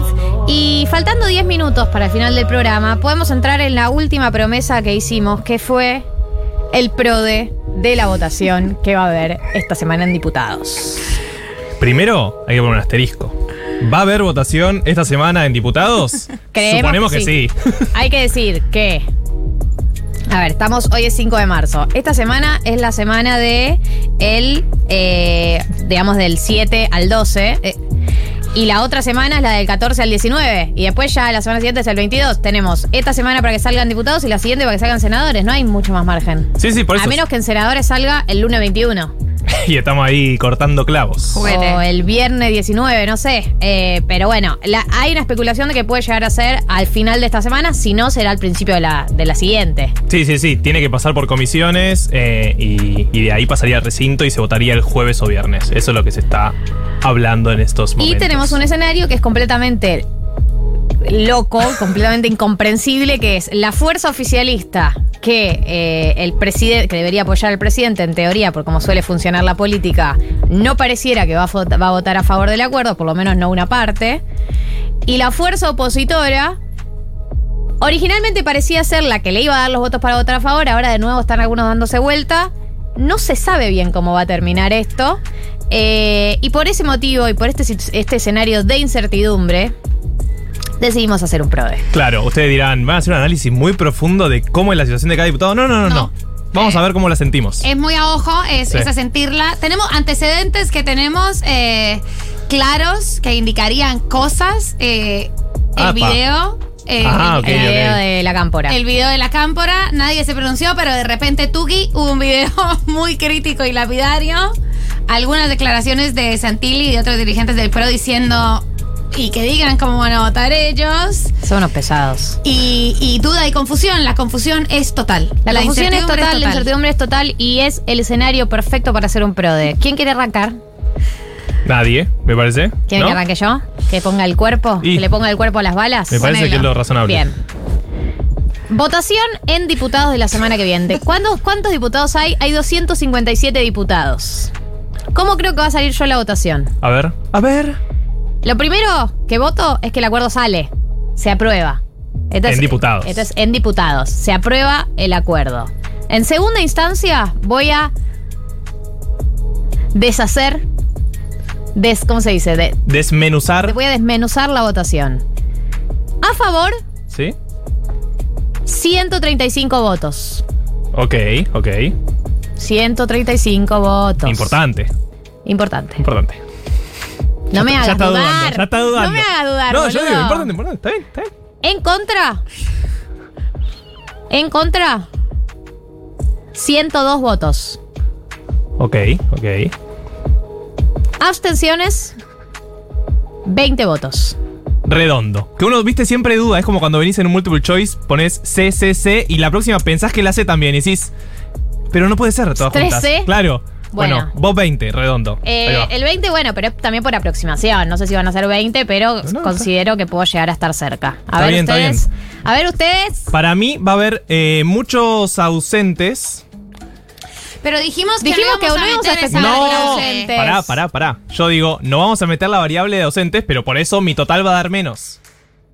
Smith. Y faltando 10 minutos para el final del programa, podemos entrar en la última promesa que hicimos, que fue el PRODE de la votación que va a haber esta semana en diputados. Primero, hay que poner un asterisco. ¿Va a haber votación esta semana en diputados? Creemos Suponemos que que sí. sí. Hay que decir que. A ver, estamos, hoy es 5 de marzo. Esta semana es la semana de el, eh, digamos, del 7 al 12. eh, y la otra semana es la del 14 al 19. Y después ya la semana siguiente es el 22. Tenemos esta semana para que salgan diputados y la siguiente para que salgan senadores. No hay mucho más margen. Sí, sí, por eso. A menos que en senadores salga el lunes 21. Y estamos ahí cortando clavos. Juguete. O el viernes 19, no sé. Eh, pero bueno, la- hay una especulación de que puede llegar a ser al final de esta semana, si no será al principio de la, de la siguiente. Sí, sí, sí. Tiene que pasar por comisiones eh, y, y de ahí pasaría al recinto y se votaría el jueves o viernes. Eso es lo que se está hablando en estos momentos. Y tenemos un escenario que es completamente loco, completamente incomprensible, que es la fuerza oficialista que eh, el presidente, que debería apoyar al presidente en teoría, por cómo suele funcionar la política, no pareciera que va a, votar a favor del acuerdo, por lo menos no una parte. Y la fuerza opositora originalmente parecía ser la que le iba a dar los votos para votar a favor, ahora de nuevo están algunos dándose vuelta. No se sabe bien cómo va a terminar esto. Eh, y por ese motivo y por este, este escenario de incertidumbre, decidimos hacer un PRODE. Claro, ustedes dirán, van a hacer un análisis muy profundo de cómo es la situación de cada diputado. No, no, no, no. No. Vamos a ver cómo la sentimos. Es muy a ojo, es, Sí. es a sentirla. Tenemos antecedentes que tenemos eh, claros que indicarían cosas. eh, el video. eh, Ah, el el- video de la cámpora. el video de la cámpora, nadie se pronunció, pero de repente Tuki hubo un video muy crítico y lapidario. Algunas declaraciones de Santilli y de otros dirigentes del PRO diciendo y que digan cómo van a votar ellos. Son unos pesados. Y, y duda y confusión. La confusión es total. La, confusión es total, la incertidumbre es total y es el escenario perfecto para hacer un PRODE. ¿Quién quiere arrancar? Nadie, me parece. ¿Quiere ¿No? que arranque yo? ¿Que ponga el cuerpo? Y- ¿Que le ponga el cuerpo a las balas? Me parece Ponelo. que es lo razonable. Bien. Votación en diputados de la semana que viene. ¿Cuántos, ¿Cuántos diputados hay? Hay 257 diputados. ¿Cómo creo que va a salir yo la votación? A ver. A ver. Lo primero que voto es que el acuerdo sale. Se aprueba. En diputados. Esto es en diputados. Se aprueba el acuerdo. En segunda instancia, voy a deshacer. Des, ¿Cómo se dice? De- Desmenuzar. voy a desmenuzar la votación. A favor, ¿Sí? 135 votos. Ok, ok. 135 votos. Importante, Importante. importante. No me hagas dudar. dudando, ya está dudando. No me hagas dudar. No, yo boludo. digo, importante, importante. Está bien, está bien. En contra. En contra. 102 votos. Ok, ok. Abstenciones. 20 votos. Redondo. Que uno, viste, siempre duda. Es como cuando venís en un multiple choice, pones C, C, C y la próxima pensás que la C también y decís. Pero no puede ser todas ¿Tres juntas. C? Claro. Bueno, Bueno. vos 20, redondo. Eh, el 20, bueno, pero es también por aproximación. No sé si van a ser 20, pero No, considero que puedo llegar a estar cerca. A Está ver bien, está ustedes. A ver ustedes. Para mí va a haber eh, muchos ausentes. Pero dijimos que Dijimos no que íbamos no a meter esa especular variable. ausentes. Pará, pará, pará. Yo digo, no vamos a meter la variable de ausentes, pero por eso mi total va a dar menos.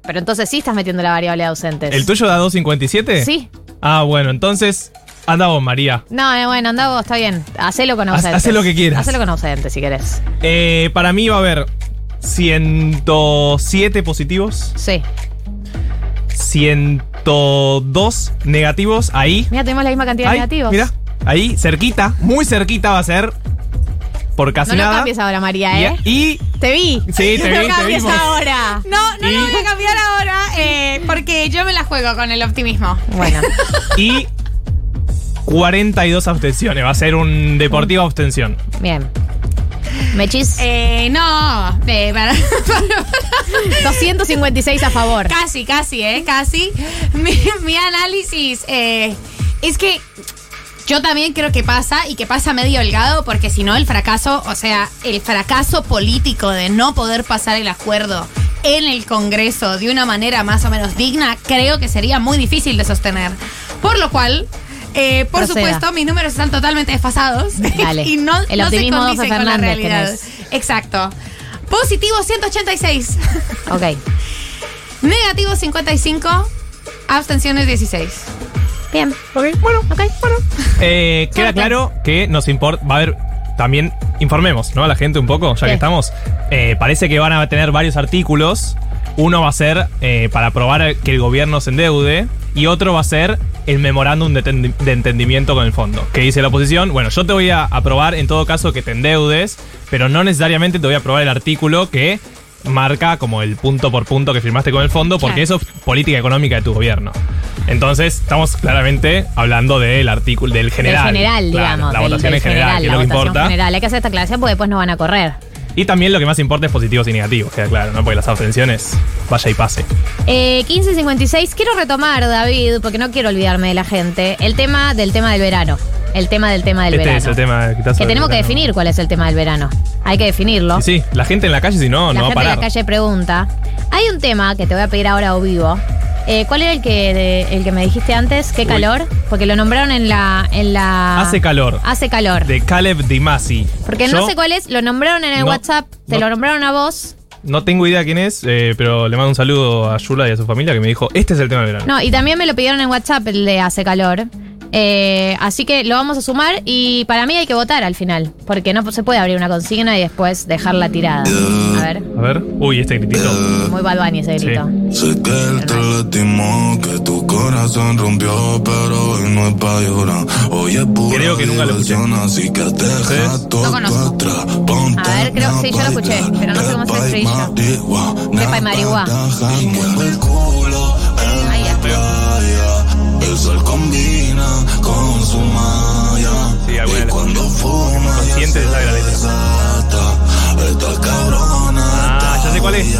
Pero entonces sí estás metiendo la variable de ausentes. ¿El tuyo da 257? Sí. Ah, bueno, entonces, anda vos, María. No, eh, bueno, anda vos, está bien. Hacelo con Haz- ausentes. hacé lo que quieras. Hacelo con ausentes si querés. Eh, para mí va a haber 107 positivos, Sí. 102 negativos ahí. Mira, tenemos la misma cantidad de negativos. Mira, ahí, cerquita, muy cerquita va a ser. Por casi No lo nada. cambies ahora, María, ¿eh? Y, Te vi. Sí, te no vi, lo te cambies ahora. No, no Y- lo voy a cambiar ahora eh, porque yo me la juego con el optimismo. Bueno, y 42 abstenciones. Va a ser un deportivo abstención. bien. Mechis, Eh, no, eh, para- 256 a favor. casi, casi, ¿eh? Casi. Mi, mi análisis eh, es que yo también creo que pasa y que pasa medio holgado porque si no el fracaso, o sea, el fracaso político de no poder pasar el acuerdo en el Congreso de una manera más o menos digna, creo que sería muy difícil de sostener. Por lo cual... eh, por Proceda. supuesto, mis números están totalmente desfasados Dale. y no, El no se condicen con la realidad. Exacto. Positivo 186. Ok. Negativo 55. Abstenciones 16. Bien. Ok, bueno. Ok, bueno. Eh, queda claro que nos importa. Va a haber. También informemos, ¿no? A la gente un poco, ya Sí. que estamos. Eh, parece que van a tener varios artículos. Uno va a ser eh, para aprobar que el gobierno se endeude. Y otro va a ser el memorándum de, tendi- de entendimiento con el fondo. Que dice la oposición, bueno, yo te voy a aprobar en todo caso que te endeudes, pero no necesariamente te voy a aprobar el artículo que marca como el punto por punto que firmaste con el fondo, porque Claro. eso es política económica de tu gobierno. Entonces, estamos claramente hablando del artículo, del general. Del general, Claro, digamos. La del- votación del en general, que es lo que importa. general. Hay que hacer esta aclaración porque después no van a correr. Y también lo que más importa es positivos y negativos, queda claro, ¿no? Porque las abstenciones, vaya y pase. Eh, 15.56, quiero retomar, David, porque no quiero olvidarme de la gente, el tema del tema del verano. El tema del tema del este verano. es el tema que, tenemos que definir cuál es el tema del verano. Hay que definirlo. Sí, la gente en la calle, si no, la no va a gente en la calle pregunta. Hay un tema que te voy a pedir ahora o vivo. Eh, ¿Cuál era el que de- el que me dijiste antes? ¿Qué Uy. calor? Porque lo nombraron en la en la Hace calor. Hace calor. De Caleb Dimasi. Porque Yo no sé cuál es, lo nombraron en el No, WhatsApp, te no. lo nombraron a vos. No tengo idea quién es, eh, pero le mando un saludo a Yula y a su familia que me dijo, este es el tema del verano. No, y también me lo pidieron en WhatsApp el de Hace Calor. Eh, así que lo vamos a sumar y para mí hay que votar al final, porque no se puede abrir una consigna y después dejarla tirada. A ver, A ver. Uy, este gritito. muy Bad Bunny ese Sí. grito. Sé que él te lastimó, que tu corazón rompió, pero hoy no es pa' llorar. Hoy es pura Creo que nunca lo escuché. así que deja todo No conozco. atrás. Ponte A ver, creo- a sí, yo lo escuché, pero no sé cómo es el Pepa y. Consciente de saber la letra. desata. Esta cabrona. Ah, ya sé cuál es. Sí.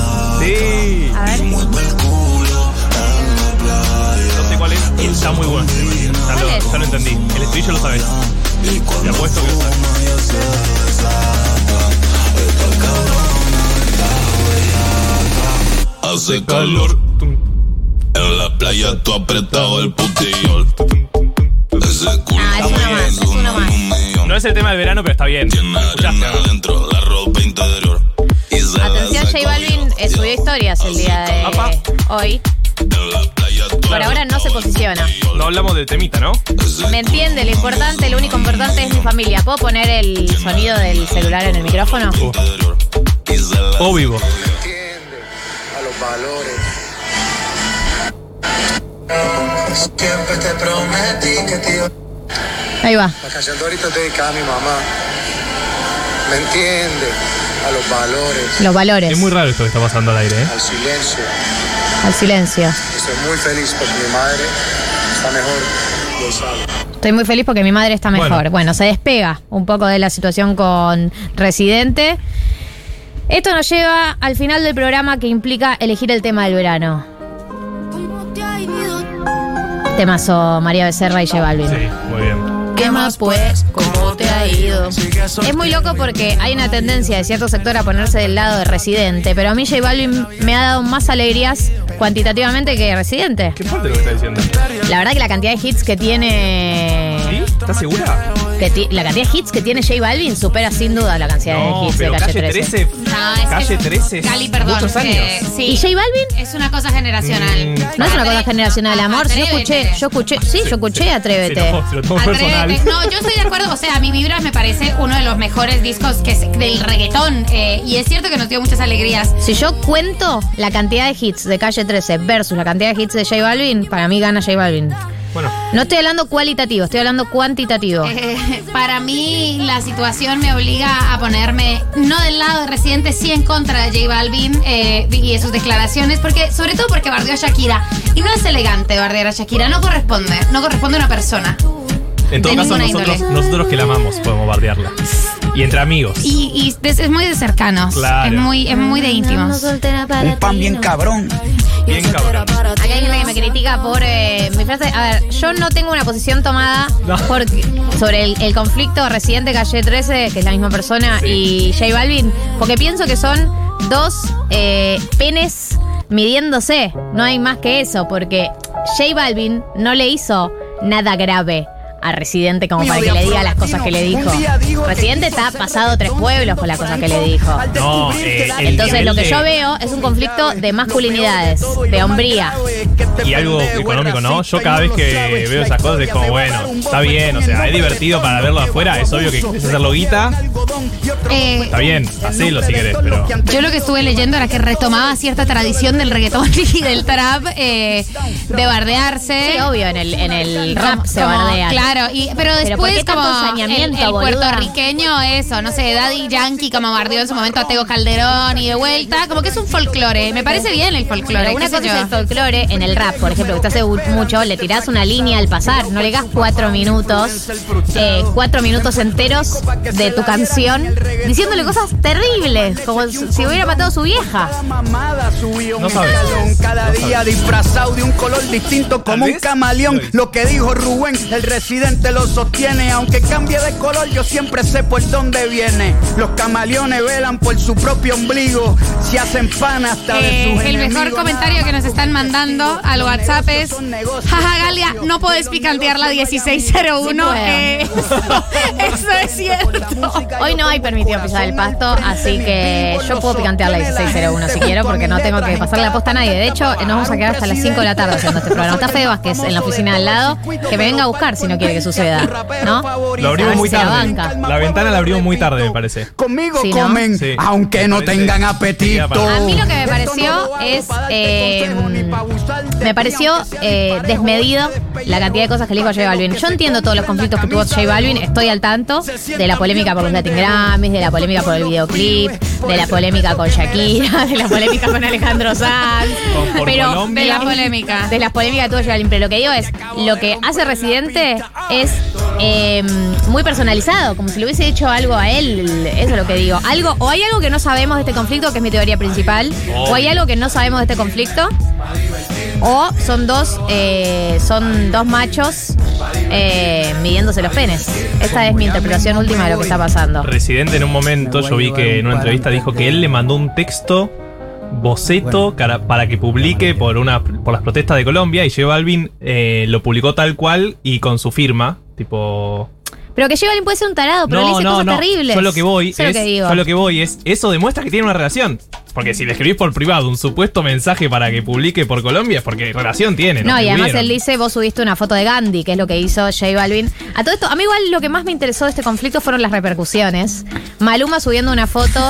A ver. No sé cuál es y está muy bueno. Ya ¿Cuál lo, ya lo entendí. El estribillo lo sabes. Te apuesto que lo sabes. Hace calor en la playa, tú apretado el putillol. Ese culo Ah, es una más, es una más. No es el tema del verano, pero está bien. Atención, J Balvin yo. eh, subió historias el día de Apa. hoy. Por ahora no se posiciona. No hablamos del temita, ¿no? ¿Me entiende? Lo importante, lo único importante es mi familia. ¿Puedo poner el sonido del celular en el micrófono? la O vivo. a los valores. Siempre te prometí que te Ahí va. La canción de ahorita es dedicada a mi mamá. ¿Me entiende? A los valores, Los valores. Es muy raro esto que está pasando al aire, ¿eh? al silencio. Al silencio. Estoy muy feliz porque mi madre está mejor, lo sabe. Estoy muy feliz porque mi madre está mejor. Bueno. Bueno, se despega un poco de la situación con Residente. Esto nos lleva al final del programa que implica elegir el tema del verano. Temazo María Becerra y J Balvin. Sí, muy bien. ¿Qué más pues? ¿Cómo te ha ido? Es muy loco porque hay una tendencia de cierto sector a ponerse del lado de Residente, pero a mí J Balvin me ha dado más alegrías cuantitativamente que Residente. Qué fuerte lo que está diciendo. La verdad que la cantidad de hits que tiene... ¿Sí? ¿Estás segura? Que la cantidad de hits que tiene J Balvin supera sin duda la cantidad de No, hits pero de calle Calle 13. 13. No, es que- Calle 13. Gali, perdón. Muchos años. eh, sí. ¿Y J Balvin? Es una cosa generacional. Mm. No es una cosa generacional, amor. Yo Atrévete. escuché, yo escuché, sí, yo escuché Atrévete. Sí, no, se lo tomo Atrévete. No, yo estoy de acuerdo. O sea, a mi Vibras me parece uno de los mejores discos que es del reggaetón. eh, y es cierto que nos dio muchas alegrías. Si yo cuento la cantidad de hits de Calle 13 versus la cantidad de hits de J Balvin, para mí gana J Balvin. Bueno, No estoy hablando cualitativo, estoy hablando cuantitativo. Eh, para mí la situación me obliga a ponerme no del lado de Residente, sí en contra de J Balvin eh, y de sus declaraciones, porque sobre todo porque bardeó a Shakira. Y no es elegante bardear a Shakira, no corresponde, no corresponde a una persona. en todo De caso, nosotros, índole. nosotros que la amamos podemos bardearla. Y entre amigos. Y, y es, es muy de cercanos, Claro. es muy, es muy de íntimos. Un pan bien cabrón. Bien cabrón. Acá hay gente que me critica por eh, mi frase. A ver, yo no tengo una posición tomada No. porque- sobre el, el conflicto Residente Calle 13, que es la misma persona, Sí. y J Balvin, porque pienso que son dos eh, penes midiéndose. No hay más que eso, porque J Balvin no le hizo nada grave a Residente como para que le diga las cosas que le dijo. Residente está pasado tres pueblos con las cosas que le dijo. No, eh, el Entonces nivel lo que de- yo veo es un conflicto de masculinidades, de hombría. Y algo económico, ¿no? Yo cada vez que veo esas cosas es como, bueno, está bien, o sea, es divertido para verlo afuera, es obvio que quieres hacerlo guita, Eh, está bien, hacelo si querés, pero... Yo lo que estuve leyendo era que retomaba cierta tradición del reggaetón y del trap eh, de bardearse. Sí, obvio, en el, en el rap se Como- bardean. Claro, y, pero Pero ¿por después tanto como el, puertorriqueño, eso, no sé, Daddy Yankee como bardeó en su momento a Tego Calderón y de vuelta, como que es un folclore. Me parece bien el folclore. Pero una cosa yo. es el folclore en el rap, por ejemplo, que usted hace mucho, le tirás una línea al pasar, no le das cuatro minutos, eh, cuatro minutos enteros de tu canción, diciéndole cosas terribles, como si hubiera matado a su vieja. No sabes. Cada día disfrazado de un color distinto como un camaleón. Lo que dijo Rubén, el residente lo sostiene. Aunque cambie de color, yo siempre sé por dónde viene. Los camaleones velan por su propio ombligo. Se hacen pan hasta de Eh, sus el mejor comentario que nos están mandando al WhatsApp es Jaja Galia, no podés picantear la 1601. Sí puedo. Eh, eso, eso es cierto. Hoy no hay permitido pisar el pasto, así que yo puedo picantear la 1601 si quiero, porque no tengo que pasarle la posta a nadie. De hecho, nos vamos a quedar hasta las 5 de la tarde haciendo este programa. Está Fede Vázquez en la oficina de al lado, que me venga a buscar si no quiere que suceda, ¿no? Lo abrimos muy la tarde. banca. La ventana la abrimos muy tarde, me parece. Conmigo Sí, ¿no? comen, Sí. aunque no tengan apetito. A mí lo que me pareció es, eh, me pareció eh, desmedido la cantidad de cosas que le dijo a J Balvin. Yo entiendo todos los conflictos que tuvo J Balvin, estoy al tanto de la polémica por los Latin Grammys, de la polémica por el videoclip, de la polémica con Shakira, de la polémica con Alejandro Sanz. Pero Colombia. De la polémica. de las polémicas que tuvo J Balvin. Pero lo que digo es, lo que hace Residente es eh, muy personalizado, como si le hubiese hecho algo a él. Eso es lo que digo. Algo, o hay algo que no sabemos de este conflicto, que es mi teoría principal, o hay algo que no sabemos de este conflicto, o son dos, eh, son dos machos eh, midiéndose los penes. Esta es mi interpretación última de lo que está pasando. Residente en un momento, yo vi que en una entrevista dijo que él le mandó un texto boceto cara- para que publique por una por las protestas de Colombia y J Balvin eh, lo publicó tal cual y con su firma, tipo Pero que J Balvin puede ser un tarado, pero le dice cosas terribles. Yo lo que voy Eso es es, lo que digo. yo lo que voy es eso demuestra que tiene una relación. Porque si le escribís por privado un supuesto mensaje para que publique por Colombia es porque relación tiene. No, y además él dice, vos subiste una foto de Gandhi, que es lo que hizo J Balvin. A todo esto, a mí igual lo que más me interesó de este conflicto fueron las repercusiones. Maluma subiendo una foto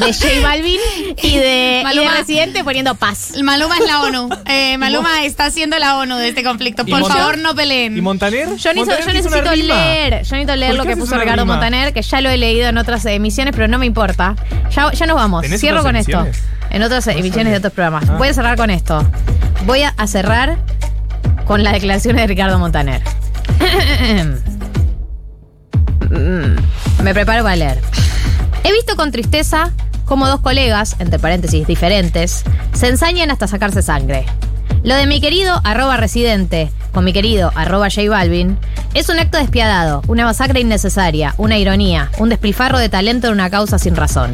de J Balvin y de, y de Maluma- Residente poniendo paz. Maluma es la ONU. Eh, Maluma está haciendo la ONU de este conflicto. ¿Y Por favor, no peleen. ¿Y Montaner? Yo, necesito, Montaner yo necesito leer, yo necesito leer ¿Por lo que puso Ricardo rima? Montaner, que ya lo he leído en otras emisiones, pero no me importa. Ya, ya nos vamos. ¿Tenés Cierro con esto. En otras emisiones de otros programas. Ah. Voy a cerrar con esto. Voy a, cerrar con las declaraciones de Ricardo Montaner. Me preparo para leer. He visto con tristeza cómo dos colegas, entre paréntesis diferentes, se ensañan hasta sacarse sangre. Lo de mi querido arroba residente con mi querido arroba J Balvin es un acto despiadado, una masacre innecesaria, una ironía, un despilfarro de talento en una causa sin razón.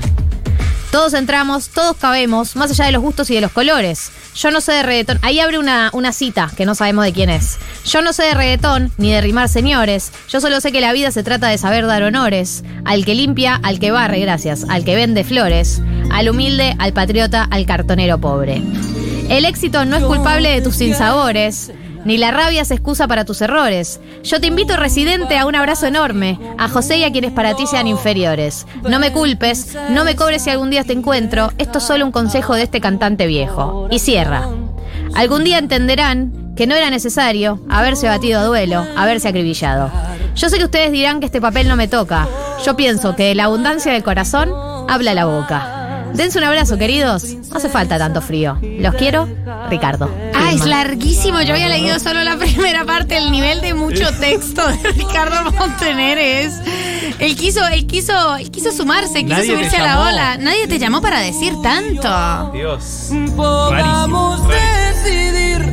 Todos entramos, todos cabemos, más allá de los gustos y de los colores. Yo no sé de reggaetón. Ahí abre una, una cita que no sabemos de quién es. Yo no sé de reggaetón ni de rimar señores. Yo solo sé que la vida se trata de saber dar honores. Al que limpia, al que barre, gracias. Al que vende flores. Al humilde, al patriota, al cartonero pobre. El éxito no es culpable de tus sinsabores. Ni la rabia es excusa para tus errores. Yo te invito, residente, a un abrazo enorme. A José y a quienes para ti sean inferiores. No me culpes, no me cobres si algún día te encuentro. Esto es solo un consejo de este cantante viejo. Y cierra. Algún día entenderán que no era necesario haberse batido a duelo, haberse acribillado. Yo sé que ustedes dirán que este papel no me toca. Yo pienso que la abundancia del corazón habla la boca. Dense un abrazo, queridos. No hace falta tanto frío. Los quiero, Ricardo. Es larguísimo. Yo había leído solo la primera parte. El nivel de mucho texto de Ricardo Montaner es. Él quiso, él quiso, él quiso sumarse, quiso Nadie subirse a la ola. Nadie te llamó para decir tanto. Dios. Rarísimo. rarísimo.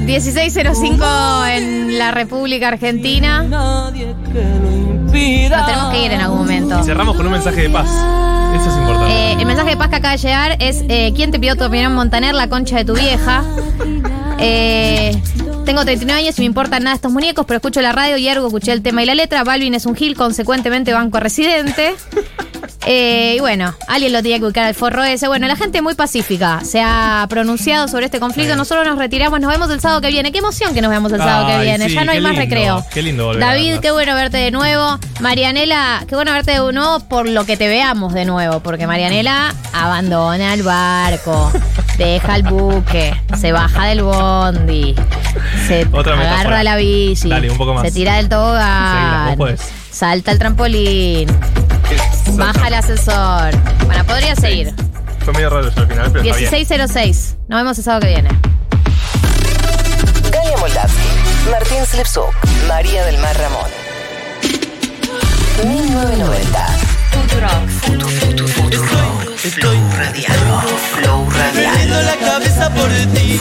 1605 en la República Argentina. Nos tenemos que ir en algún momento. Y cerramos con un mensaje de paz. Eso es importante. Eh, el mensaje de paz que acaba de llegar es: eh, ¿Quién te pidió tu opinión, Montaner? La concha de tu vieja. Eh, Tengo 39 años y me importan nada estos muñecos, pero escucho la radio y ergo escuché el tema y la letra. Balvin es un gil, consecuentemente banco residente. Eh, y bueno, alguien lo tenía que ubicar al forro ese. Bueno, la gente muy pacífica se ha pronunciado sobre este conflicto. Nosotros nos retiramos, nos vemos el sábado que viene. Qué emoción que nos veamos el sábado que viene. sí, ya no hay más lindo, recreo. qué lindo volver David, qué bueno verte de nuevo. Marianela, qué bueno verte de nuevo por lo que te veamos de nuevo. Porque Marianela abandona el barco, deja el buque, se baja del bondi, se Otra agarra metáfora. la bici, Dale, un poco más. se tira del tobogán, salta el trampolín, baja el ascensor. Bueno, podría seguir. Fue medio raro eso al final, pero está bien. 1606. Nos vemos el sábado que viene. Galia Moldavsky, Martín Slepsuk, María del Mar Ramón. 1990. Futu, futu, futu, Flow radial. Flow radial. la cabeza por ti.